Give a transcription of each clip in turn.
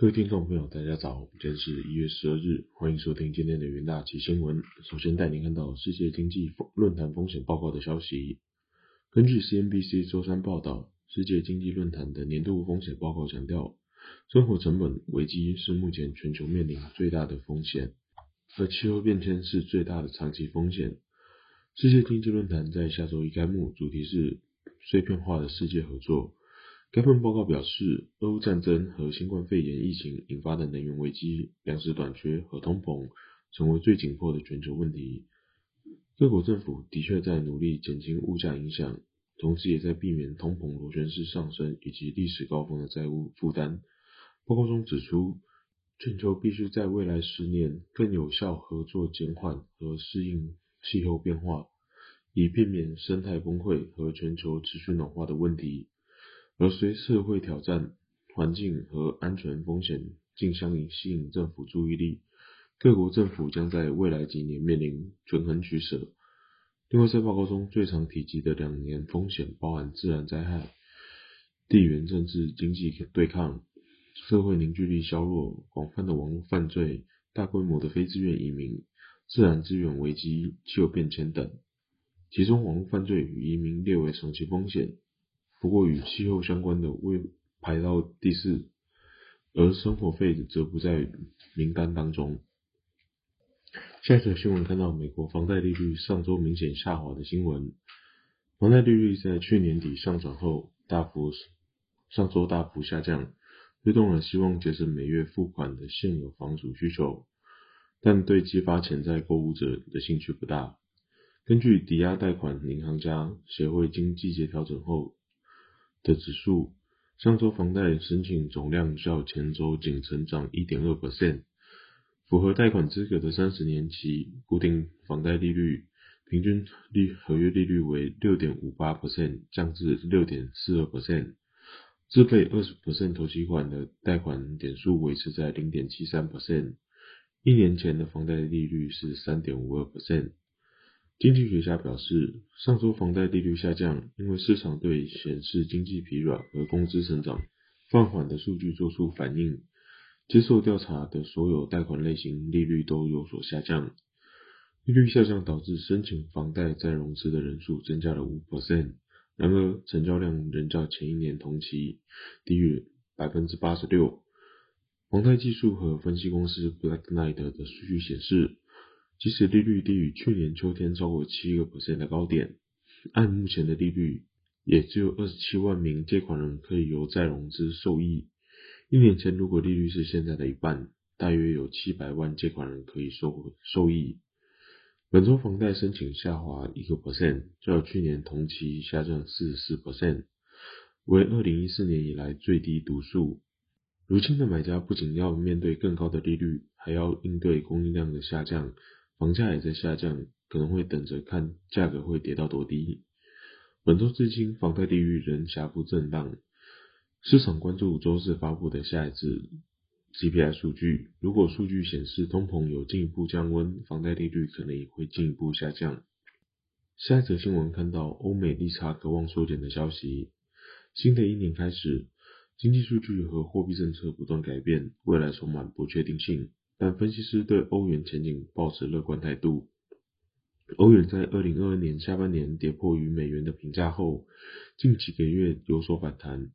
各位听众朋友，大家早，今天是一月十二日，欢迎收听今天的元大奇新闻。首先带您看到世界经济论坛风险报告的消息。根据 CNBC 周三报道，世界经济论坛的年度风险报告强调，生活成本危机是目前全球面临最大的风险，而气候变迁是最大的长期风险。世界经济论坛在下周一开幕，主题是碎片化的世界合作。该份报告表示，俄乌战争和新冠肺炎疫情引发的能源危机、粮食短缺和通膨，成为最紧迫的全球问题。各国政府的确在努力减轻物价影响，同时也在避免通膨螺旋式上升以及历史高峰的债务负担。报告中指出，全球必须在未来十年更有效合作，减缓和适应气候变化，以避免生态崩溃和全球持续暖化的问题。而随社会挑战、环境和安全风险竞相吸引政府注意力，各国政府将在未来几年面临权衡取舍。另外，在报告中最常提及的两年风险包含自然灾害、地缘政治经济对抗、社会凝聚力削弱、广泛的网络犯罪、大规模的非自愿移民、自然资源危机、气候变迁等。其中，网络犯罪与移民列为长期风险。不过，与气候相关的未排到第四，而生活费则不在名单当中。下一则新闻看到美国房贷利率上周明显下滑的新闻，房贷利率在去年底上涨后大幅上周大幅下降，推动了希望节省每月付款的现有房主需求，但对激发潜在购物者的兴趣不大。根据抵押贷款银行家协会经季节调整后。的指数，上周房贷申请总量较前周仅成长一点二 percent，符合贷款资格的三十年期固定房贷利率平均利合约利率为六点五八 percent，降至六点四二 percent。自备二十 percent 投期款的贷款点数维持在零点七三 percent，一年前的房贷利率是三点五二 percent。经济学家表示，上周房贷利率下降，因为市场对显示经济疲软和工资成长放缓的数据做出反应。接受调查的所有贷款类型利率都有所下降。利率下降导致申请房贷再融资的人数增加了五 percent，然而成交量仍较前一年同期低于百分之八十六。房贷技术和分析公司 Black Knight 的数据显示。即使利率低于去年秋天超过七个 percent 的高点，按目前的利率，也只有二十七万名借款人可以由再融资受益。一年前如果利率是现在的一半，大约有七百万借款人可以受受益。本周房贷申请下滑一个 percent，较去年同期下降四十四 percent，为二零一四年以来最低读数。如今的买家不仅要面对更高的利率，还要应对供应量的下降。房价也在下降，可能会等着看价格会跌到多低。本周至今，房贷利率仍狭幅震荡。市场关注周四发布的下一次 CPI 数据，如果数据显示通膨有进一步降温，房贷利率可能也会进一步下降。下一则新闻看到欧美利差渴望缩减的消息。新的一年开始，经济数据和货币政策不断改变，未来充满不确定性。但分析师对欧元前景保持乐观态度。欧元在二零二二年下半年跌破与美元的评价后，近几个月有所反弹。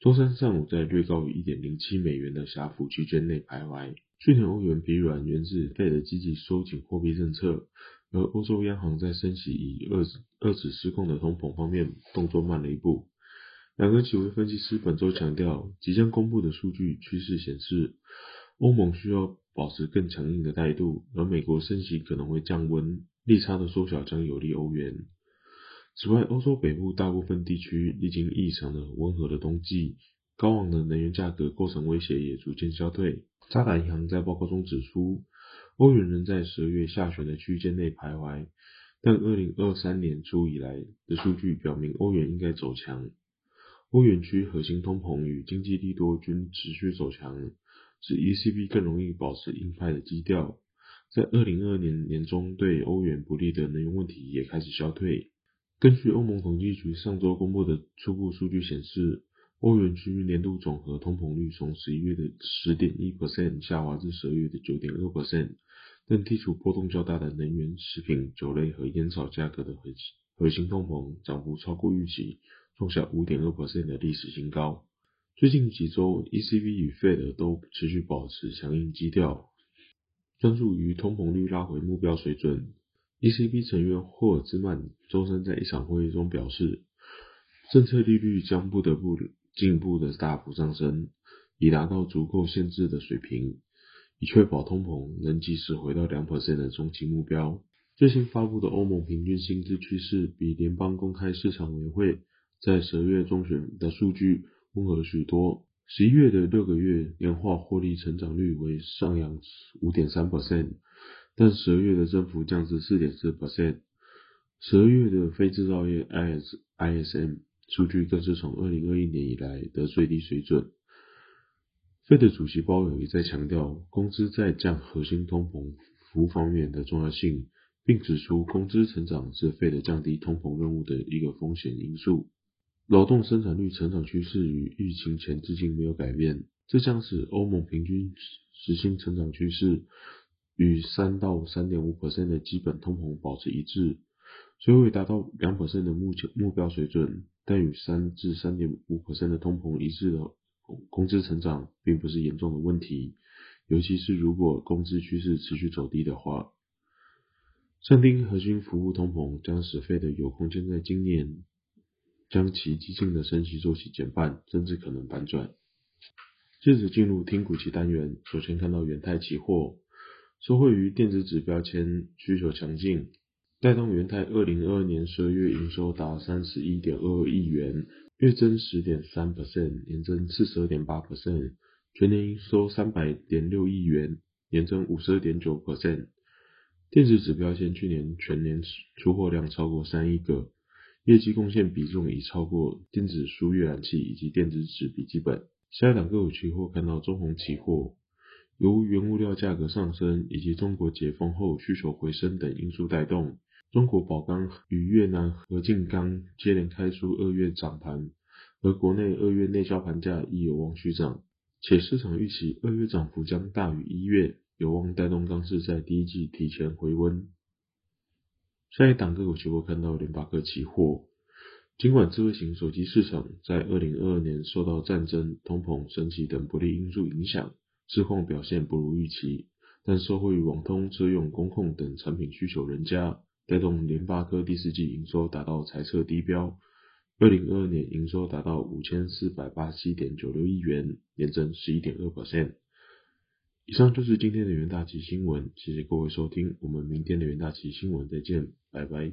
周三上午在略高于一点零七美元的狭幅区间内徘徊。去年欧元疲软源自费的积极收紧货币政策，而欧洲央行在升息以遏制遏制失控的通膨方面动作慢了一步。两个几位分析师本周强调，即将公布的数据趋势显示，欧盟需要。保持更强硬的态度，而美国升息可能会降温，利差的缩小将有利欧元。此外，欧洲北部大部分地区历经异常的温和的冬季，高昂的能源价格构成威胁也逐渐消退。渣打银行在报告中指出，欧元仍在十二月下旬的区间内徘徊，但二零二三年初以来的数据表明欧元应该走强。欧元区核心通膨与经济利多均持续走强。使 ECB 更容易保持鹰派的基调，在二零二二年年中对欧元不利的能源问题也开始消退。根据欧盟统计局上周公布的初步数据显示，欧元区年度总和通膨率从十一月的十点一 percent 下滑至十二月的九点二 percent，但剔除波动较大的能源、食品、酒类和烟草价格的核核心通膨涨幅超过预期，创下五点二 percent 的历史新高。最近几周，ECB 与 Fed 都持续保持强硬基调，专注于通膨率拉回目标水准。ECB 成员霍尔兹曼周三在一场会议中表示，政策利率将不得不进一步的大幅上升，以达到足够限制的水平，以确保通膨能及时回到两的中期目标。最新发布的欧盟平均薪资趋势比联邦公开市场委员会在十二月中旬的数据。温和许多。十一月的六个月年化获利成长率为上扬五点三 percent，但十二月的增幅降至四点四 percent。十二月的非制造业 IS ISM 数据更是从二零二一年以来的最低水准。费的主席鲍尔也在强调工资在降核心通膨服务方面的重要性，并指出工资成长是费的降低通膨任务的一个风险因素。劳动生产率成长趋势与疫情前至今没有改变，这将使欧盟平均实薪成长趋势与三到三点五 percent 的基本通膨保持一致，虽未达到两 percent 的目前目标水准，但与三至三点五 percent 的通膨一致的工资成长并不是严重的问题，尤其是如果工资趋势持续走低的话。降低核心服务通膨将使费的有空间在今年。将其激进的升息周期减半，甚至可能反转。接着进入听股期单元，首先看到元泰期货，受惠于电子指标签需求强劲，带动元泰二零二二年十二月营收达三十一点二二亿元，月增十点三 percent，年增四十二点八 percent，全年营收三百点六亿元，年增五十二点九 percent。电子指标签去年全年出货量超过三亿个。业绩贡献比重已超过电子书阅览器以及电子纸笔记本。下一档个股期货看到中红期货，由原物料价格上升以及中国解封后需求回升等因素带动，中国宝钢与越南合进钢接连开出二月涨盘，而国内二月内销盘价亦有望续涨，且市场预期二月涨幅将大于一月，有望带动钢市在第一季提前回温。下一档个股期货看到联发科期货，尽管智慧型手机市场在二零二二年受到战争、通膨升级等不利因素影响，市况表现不如预期，但受惠于网通、车用、工控等产品需求人家，带动联发科第四季营收达到财测低标，二零二二年营收达到五千四百八十七点九六亿元，年增十一点二 percent。以上就是今天的元大旗新闻，谢谢各位收听，我们明天的元大旗新闻再见，拜拜。